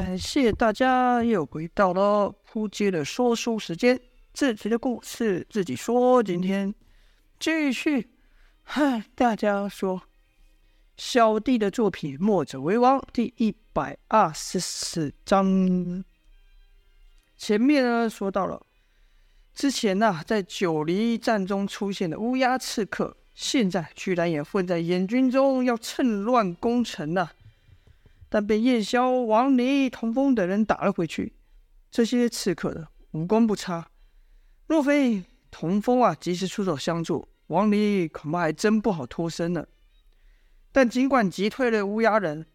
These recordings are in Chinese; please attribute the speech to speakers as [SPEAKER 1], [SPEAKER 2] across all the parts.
[SPEAKER 1] 感谢大家又回到了扑街的说书时间。这集的故事自己说，今天继续和大家说小弟的作品《墨者为王》第一百二十四章。前面呢说到了之前呐、在九黎战中出现的乌鸦刺客，现在居然也混在燕军中，要趁乱攻城呐、但被夜宵、王离、童风等人打了回去。这些刺客的武功不差，若非童风啊及时出手相助，王离恐怕还真不好脱身呢。但尽管击退了乌鸦人，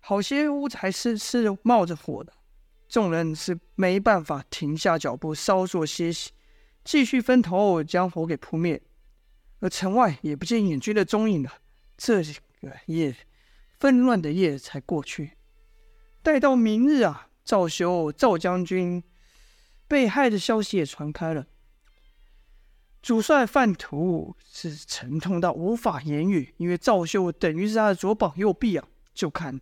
[SPEAKER 1] 好些乌柴是是冒着火的，众人是没办法停下脚步稍作歇息，继续分头将火给扑灭。而城外也不见燕军的踪影了。这个夜。纷乱的夜才过去，待到明日啊，赵修赵将军被害的消息也传开了。主帅范图是沉痛到无法言语，因为赵修等于是他的左膀右臂啊。就看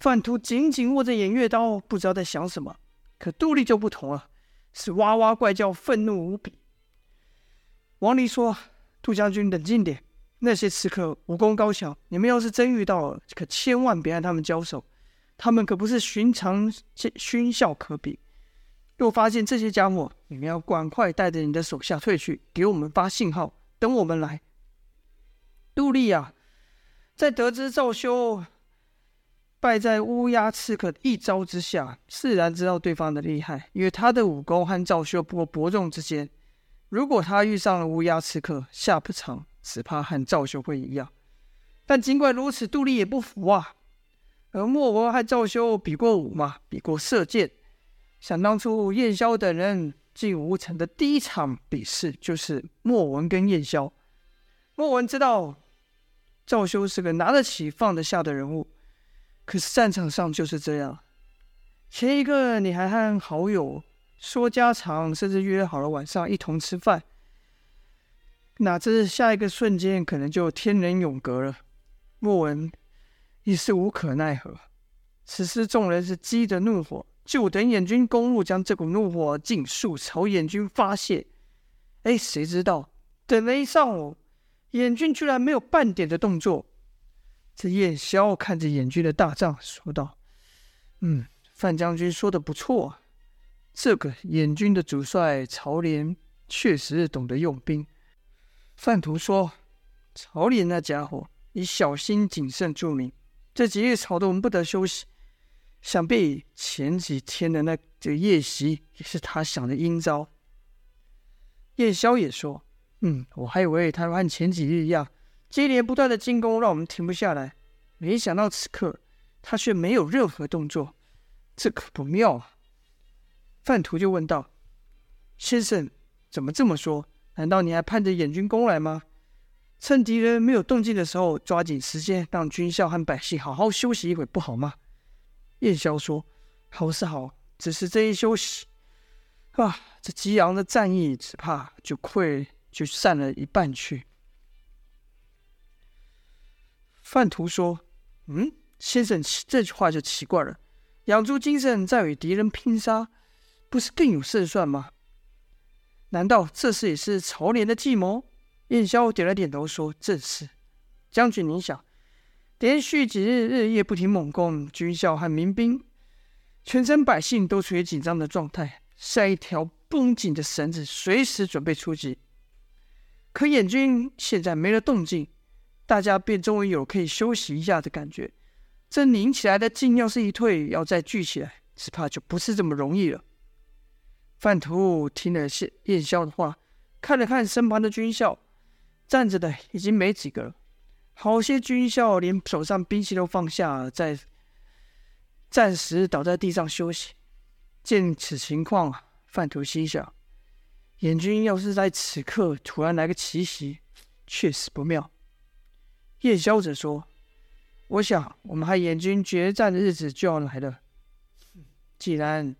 [SPEAKER 1] 范图紧紧握着偃月刀，不知道在想什么。可杜丽就不同了，是哇哇怪叫，愤怒无比。王离说：“杜将军，冷静点。”那些刺客武功高强，你们要是真遇到了，可千万别和他们交手。他们可不是寻常勋校可比。若发现这些家伙，你们要赶快带着你的手下退去，给我们发信号，等我们来。杜丽亚，在得知赵修败在乌鸦刺客一招之下，自然知道对方的厉害，因为他的武功和赵修不过伯仲之间。如果他遇上了乌鸦刺客，下不场。只怕和赵修会一样，但尽管如此，杜丽也不服啊。而莫文和赵修比过武嘛，比过射箭。想当初燕萧等人进吴城的第一场比试，就是莫文跟燕萧。莫文知道赵修是个拿得起放得下的人物，可是战场上就是这样。前一个你还和好友说家常，甚至约好了晚上一同吃饭。哪知下一个瞬间，可能就天人永隔了。莫文已是无可奈何。此时众人是积着怒火，就等燕军攻入，将这股怒火尽数朝燕军发泄。哎，谁知道等了一上午，燕军居然没有半点的动作。这燕萧看着燕军的大帐，说道：“嗯，范将军说的不错，这个燕军的主帅曹连确实懂得用兵。”范图说：“曹连那家伙以小心谨慎著名，这几日吵得我们不得休息。想必前几天的那个夜袭也是他想的阴招。”叶萧也说：“嗯，我还以为他和前几日一样，接连不断的进攻让我们停不下来，没想到此刻他却没有任何动作，这可不妙啊。”范图就问道：“先生，怎么这么说？”难道你还盼着燕军攻来吗？趁敌人没有动静的时候，抓紧时间让军校和百姓好好休息一会，不好吗？燕萧说：“好是好，只是这一休息，啊，这激昂的战意只怕就溃就散了一半去。”范图说：“嗯，先生，这句话就奇怪了。养足精神再与敌人拼杀，不是更有胜算吗？”难道这事也是曹连的计谋？燕萧点了点头，说：“正是。将军，您想，连续几日日夜不停猛攻，军校和民兵，全城百姓都处于紧张的状态，像一条绷紧的绳子，随时准备出击。可燕军现在没了动静，大家便终于有可以休息一下的感觉。这拧起来的劲，要是一退，要再聚起来，只怕就不是这么容易了。”范图听了谢燕萧的话，看了看身旁的军校，站着的已经没几个了。好些军校连手上兵器都放下，在暂时倒在地上休息。见此情况，范图心想：燕军要是在此刻突然来个奇袭，确实不妙。燕萧则说：“我想，我们和燕军决战的日子就要来了。既然……”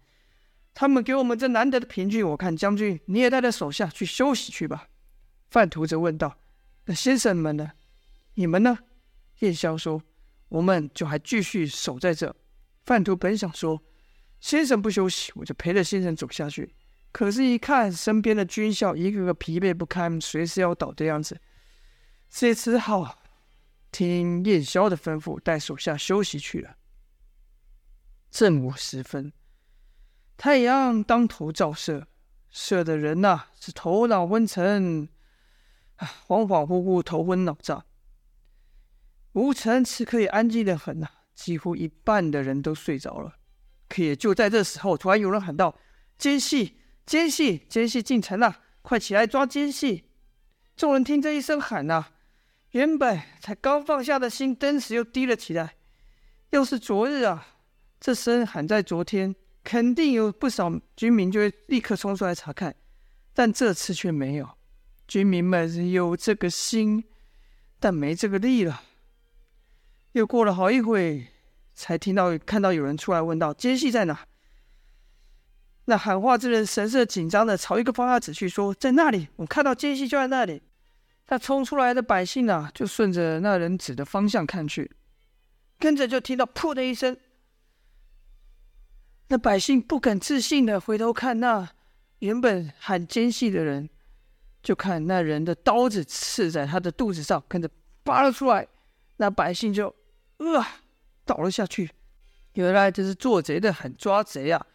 [SPEAKER 1] 他们给我们这难得的凭据，我看将军你也带着手下去休息去吧。范图则问道：“那先生们呢？你们呢？”燕萧说：“我们就还继续守在这。”范图本想说：“先生不休息，我就陪着先生走下去。可是，一看身边的军校一个个疲惫不堪，随时要倒的样子，这只好听燕霄的吩咐，带手下休息去了。正午时分，太阳当头照射，射的人呐、是头脑昏沉，恍恍惚惚、头昏脑胀。吴成此刻也安静的很呐、几乎一半的人都睡着了。可也就在这时候，突然有人喊道：“奸细！奸细！奸细进城了！快起来抓奸细！”众人听这一声喊呐、原本才刚放下的心，顿时又低了起来。要是昨日啊，这声喊在昨天，肯定有不少居民就会立刻冲出来查看，但这次却没有。居民们有这个心，但没这个力了。又过了好一会。才听到看到有人出来问道：“奸细在哪？”那喊话之人神色紧张的朝一个方向指去，说：“在那里，我看到奸细就在那里。”那冲出来的百姓啊，就顺着那人指的方向看去，跟着就听到“噗”的一声。那百姓不敢置信的回头看那原本喊奸细的人，就看那人的刀子刺在他的肚子上，跟着拔了出来。那百姓就呃。倒了下去，原来这是做贼的喊抓贼啊！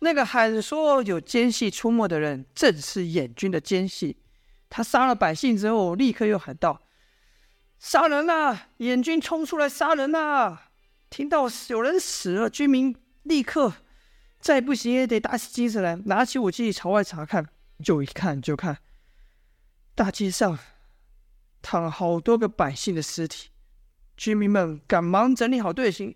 [SPEAKER 1] 那个喊说有奸细出没的人，正是燕军的奸细。他杀了百姓之后，立刻又喊道：“杀人呐！燕军冲出来杀人呐！”听到有人死了，军民立刻再不行也得打起精神来，拿起武器朝外查看。就一看，就看大街上躺了好多个百姓的尸体。居民们赶忙整理好队形，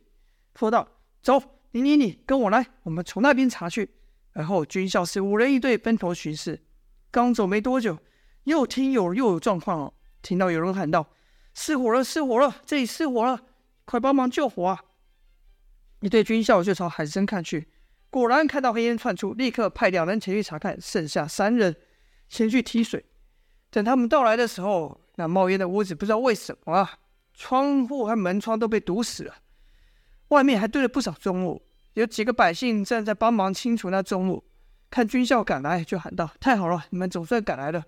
[SPEAKER 1] 说道：“走，你你你，跟我来，我们从那边查去。”然后军校是五人一队，分头巡视。刚走没多久，又听有又有状况哦，听到有人喊道：“失火了，失火了，这里失火了，快帮忙救火啊！”一队军校就朝海参看去，果然看到黑烟窜出，立刻派两人前去查看，剩下三人前去提水。等他们到来的时候，那冒烟的屋子不知道为什么啊。窗户和门窗都被堵死了，外面还堆了不少重物。有几个百姓正在帮忙清除那重物。看军校赶来，就喊道：“太好了，你们总算赶来了！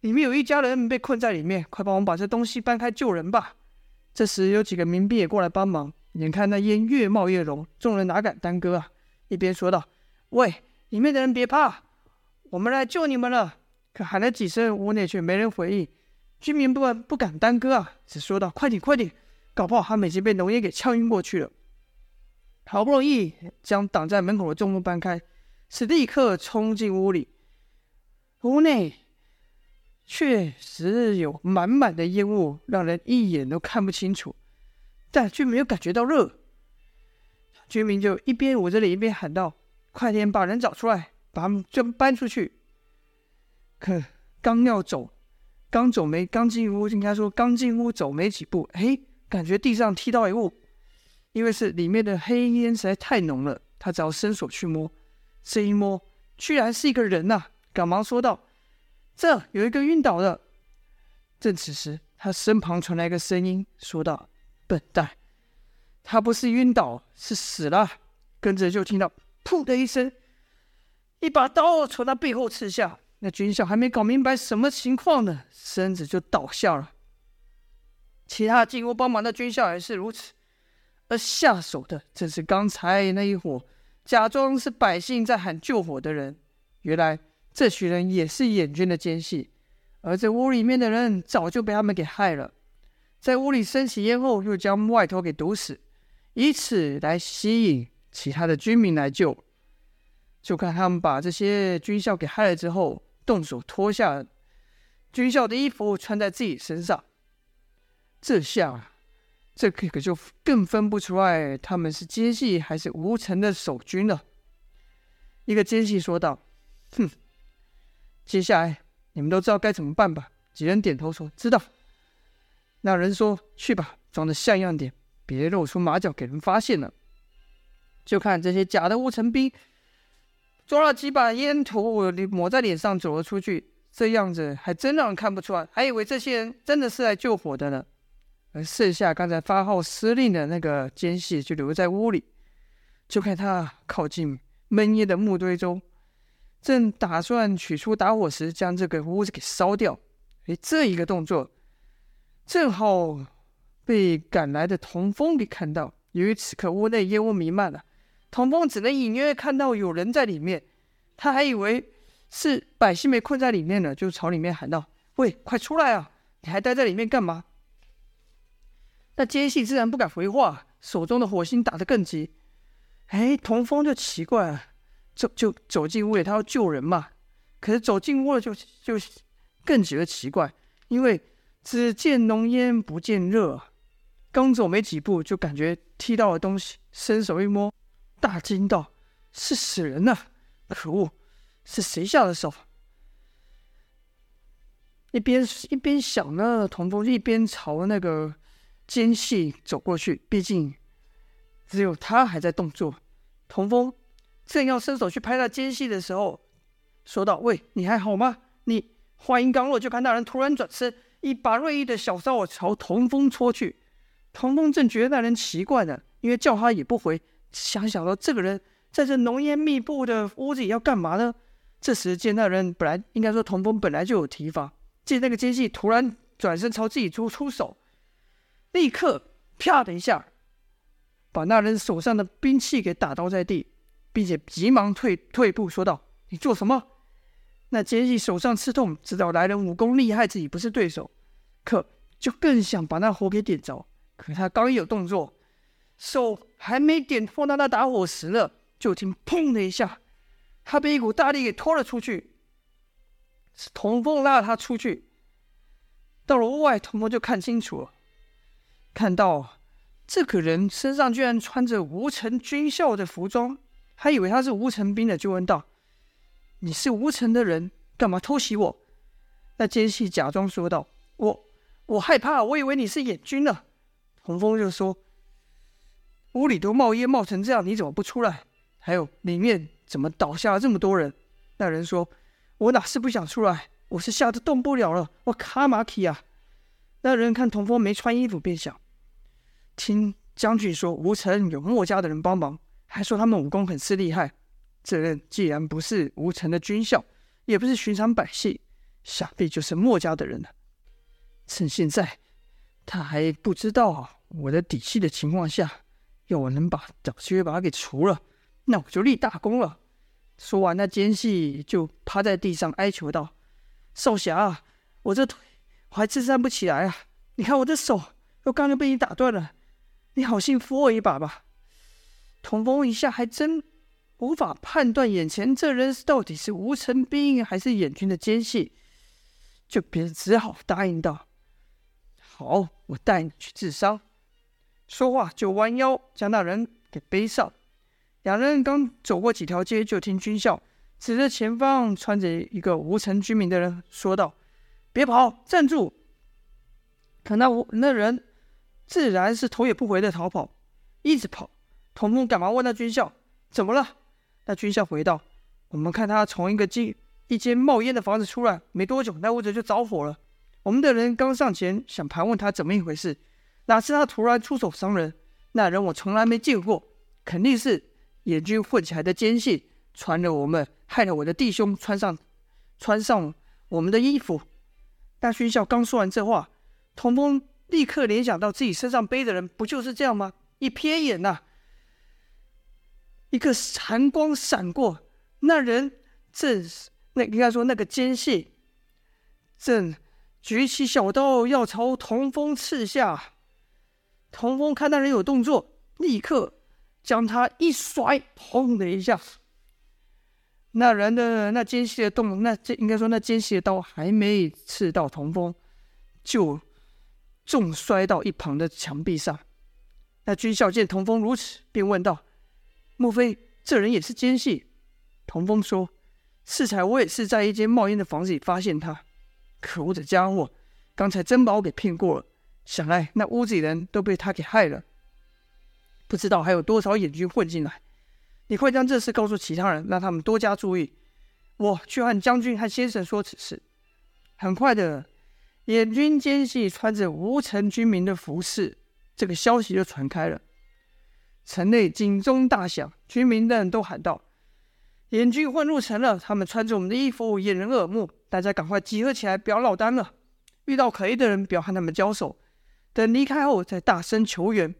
[SPEAKER 1] 里面有一家人被困在里面，快帮我们把这东西搬开救人吧！”这时有几个民兵也过来帮忙。眼看那烟越冒越浓，众人哪敢耽搁啊？一边说道：“喂，里面的人别怕，我们来救你们了！”可喊了几声，屋内却没人回应。居民不不敢耽搁啊，只说道：“快点，快点，搞不好他们已经被浓烟给呛晕过去了。”好不容易将挡在门口的重物搬开，是立刻冲进屋里。屋内确实有满满的烟雾，让人一眼都看不清楚，但却没有感觉到热。居民就一边捂着脸，一边喊道：“快点把人找出来，把他们就搬出去。”可刚要走。刚走没刚进屋，应该说刚进屋走没几步，哎，感觉地上踢到一物，因为是里面的黑烟实在太浓了，他只好伸手去摸，这一摸，居然是一个人呐、赶忙说道：“这有一个晕倒的。”正此时，他身旁传来一个声音，说道：“笨蛋，他不是晕倒，是死了。”跟着就听到“噗”的一声，一把刀从他背后刺下。那军校还没搞明白什么情况呢，身子就倒下了。其他进屋帮忙的军校也是如此，而下手的正是刚才那一伙假装是百姓在喊救火的人。原来这群人也是燕军的奸细，而这屋里面的人早就被他们给害了，在屋里升起烟后，又将外头给堵死，以此来吸引其他的军民来救。就看他们把这些军校给害了之后。动手脱下军校的衣服穿在自己身上，这下这可可就更分不出来他们是奸细还是吴成的守军了。一个奸细说道：“哼，接下来你们都知道该怎么办吧？”几人点头说：“知道。”那人说：“去吧，装得像样点，别露出马脚给人发现了。”就看这些假的吴成兵。抓了几把烟土，抹在脸上走了出去，这样子还真让人看不出来，还以为这些人真的是来救火的呢。而剩下刚才发号施令的那个奸细就留在屋里。就看他靠近闷烟的木堆中，正打算取出打火石将这个屋子给烧掉。哎，这一个动作正好被赶来的童风给看到。由于此刻屋内烟雾弥漫了，童风只能隐约看到有人在里面。他还以为是百姓被困在里面了，就朝里面喊道：“喂，快出来啊！你还待在里面干嘛？”那奸细自然不敢回话，手中的火星打得更急。哎，童风就奇怪了，就就走进屋里，他要救人嘛。可是走进屋了就，就就更觉得奇怪，因为只见浓烟不见热，刚走没几步就感觉踢到了东西，伸手一摸，大惊道：“是死人呐！可恶，是谁下的手？”一边一边想呢，童风一边朝那个奸细走过去，毕竟。只有他还在动作。童风正要伸手去拍那奸细的时候，说道：“喂，你还好吗？”你话音刚落，就看那人突然转身，一把锐利的小刀朝童风戳去。童风正觉得那人奇怪呢，因为叫他也不回，想想到这个人在这浓烟密布的屋子里要干嘛呢？这时见那人本来应该说童风本来就有提防，见那个奸细突然转身朝自己出出手，立刻啪的一下。把那人手上的兵器给打倒在地，并且急忙退退步，说道：“你做什么？”那奸细手上刺痛，知道来人武功厉害，自己不是对手，可就更想把那火给点着。可他刚一有动作，手还没点碰到那打火石呢，就听“砰”的一下，他被一股大力给拖了出去。是童风拉了他出去，到了屋外，童风就看清楚了，看到。这个人身上居然穿着吴城军校的服装，还以为他是吴城兵的，就问道：“你是吴城的人，干嘛偷袭我？”那奸细假装说道：“我我害怕，我以为你是野军呢。”童风就说：“屋里都冒烟冒成这样，你怎么不出来？还有里面怎么倒下了这么多人？”那人说：“我哪是不想出来，我是吓得动不了了，我卡马奇啊！”那人看童风没穿衣服，便想。听将军说，吴城有墨家的人帮忙，还说他们武功很是厉害。这人既然不是吴城的军校，也不是寻常百姓，想必就是墨家的人了。趁现在他还不知道我的底细的情况下，要我能把找机会把他给除了，那我就立大功了。说完，那奸细就趴在地上哀求道：“少侠，我这腿我还支撑不起来啊！你看我的手，又刚刚被你打断了。”你好心扶我一把吧。童风一下还真无法判断眼前这人到底是吴成兵还是演军的奸细，就便只好答应道：“好，我带你去治伤。”说话就弯腰将那人给背上。两人刚走过几条街，就听军校指着前方穿着一个无城军民的人说道：“别跑，站住！”可那吴那人。自然是头也不回的逃跑，一直跑。童风赶忙问那军校：“怎么了？”那军校回道：“我们看他从一个进一间冒烟的房子出来，没多久，那屋子就着火了。我们的人刚上前想盘问他怎么一回事，哪知他突然出手伤人。那人我从来没见过，肯定是野军混起来的奸细，传了我们，害了我的弟兄穿上穿上我们的衣服。”那军校刚说完这话，童风。立刻联想到自己身上背的人，不就是这样吗？一瞥眼呐、一个寒光闪过，那人正那应该说那个奸细，正举起小刀要朝童风刺下。童风看那人有动作，立刻将他一甩，砰的一下，那人的那奸细的动，那这应该说那奸细的刀还没刺到童风，就。重摔到一旁的墙壁上。那军校见童风如此，便问道：“莫非这人也是奸细？”童风说：“适才我也是在一间冒烟的房子里发现他。可恶的家伙，刚才真把我给骗过了。想来那屋子里人都被他给害了。不知道还有多少眼军混进来。你快将这事告诉其他人，让他们多加注意。我去和将军和先生说此事。很快的。”演军奸细穿着吴城军民的服饰，这个消息就传开了。城内警钟大响，居民们都喊道：“燕军混入城了！他们穿着我们的衣服，掩人耳目。大家赶快集合起来，不要落单了。遇到可疑的人，不要和他们交手。等离开后，再大声求援。”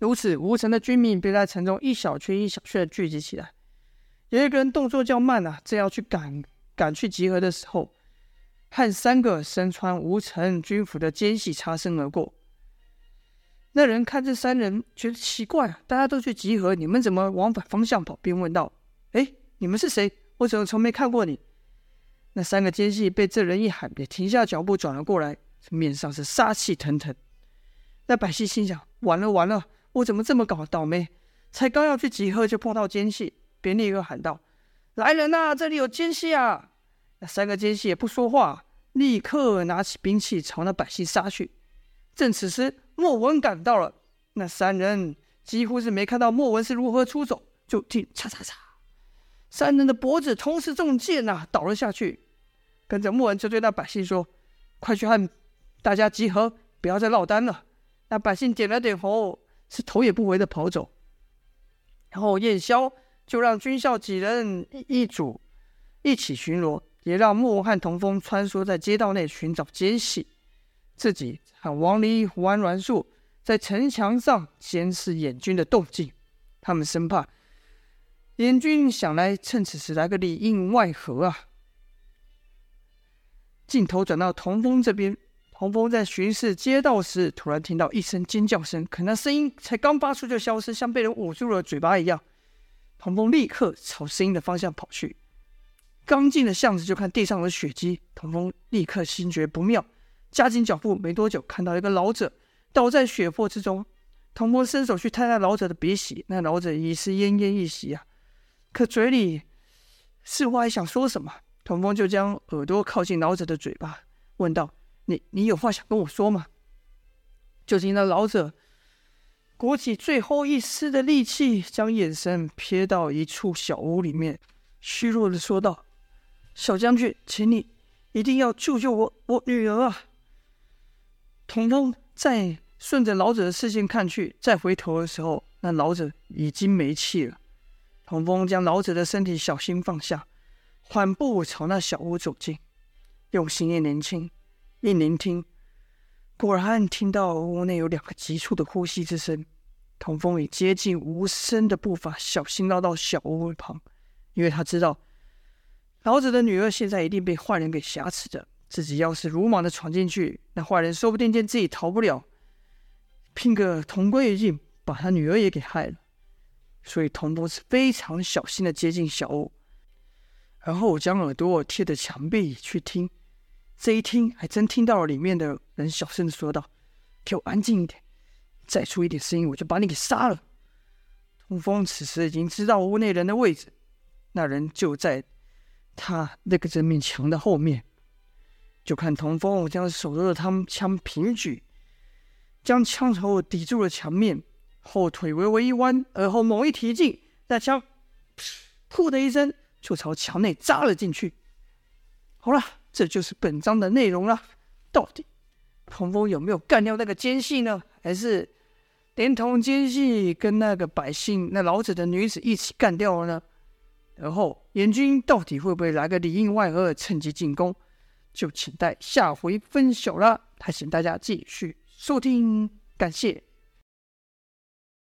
[SPEAKER 1] 如此，吴城的军民便在城中一小圈一小圈的聚集起来。有一个人动作较慢啊，正要去赶赶去集合的时候，和三个身穿吴城军服的奸细擦身而过。那人看这三人，觉得奇怪啊，大家都去集合，你们怎么往反方向跑？便问道：“哎，你们是谁？我怎么从没看过你？”那三个奸细被这人一喊，也停下脚步转了过来，面上是杀气腾腾。那百姓心想：完了完了，我怎么这么搞倒霉？才刚要去集合，就碰到奸细。便立刻喊道：“来人呐，这里有奸细啊！”那三个奸细也不说话，立刻拿起兵器朝那百姓杀去。正此时，莫文赶到了，那三人几乎是没看到莫文是如何出手，就听“嚓嚓嚓”，三人的脖子同时中箭呐，倒了下去。跟着莫文就对那百姓说：“快去和大家集合，不要再落单了。”那百姓点了点头，是头也不回的跑走。然后燕萧。就让军校几人一组一起巡逻，也让莫文和童风穿梭在街道内寻找奸细，自己和王离、胡安、栾树在城墙上监视燕军的动静。他们生怕燕军想来趁此时来个里应外合啊！镜头转到童风这边，童风在巡视街道时，突然听到一声尖叫声，可那声音才刚发出就消失，像被人捂住了嘴巴一样。童风立刻朝声音的方向跑去，刚进了巷子，就看地上的血迹。童风立刻心觉不妙，加紧脚步。没多久，看到一个老者倒在血泊之中。童风伸手去探那老者的鼻息，那老者已是奄奄一息啊，可嘴里似乎还想说什么。童风就将耳朵靠近老者的嘴巴，问道：“你你有话想跟我说吗？”就听那老者。鼓起最后一丝的力气，将眼神瞥到一处小屋里面，虚弱的说道：“小将军，请你一定要救救我，我女儿啊！”童风再顺着老者的视线看去，再回头的时候，那老者已经没气了。童风将老者的身体小心放下，缓步朝那小屋走近，用心一聆听，一聆听。果然听到屋内有两个急促的呼吸之声，童风以接近无声的步伐，小心绕到小屋旁，因为他知道老子的女儿现在一定被坏人给挟持着，自己要是鲁莽的闯进去，那坏人说不定见自己逃不了，拼个同归于尽，把他女儿也给害了。所以童风是非常小心的接近小屋，然后将耳朵贴着墙壁去听。这一听，还真听到了里面的人小声的说道：“给我安静一点，再出一点声音，我就把你给杀了。”童风此时已经知道屋内人的位置，那人就在他那个这面墙的后面。就看童风将手中的汤枪平举，将枪头抵住了墙面，后腿微微一弯，而后猛一提劲，那枪“噗”的一声就朝墙内扎了进去。好了。这就是本章的内容了。到底彭峰有没有干掉那个奸细呢？还是连同奸细跟那个百姓、那老者的女子一起干掉了呢？然后燕军到底会不会来个里应外合，趁机进攻？就请待下回分晓了。还请大家继续收听，感谢。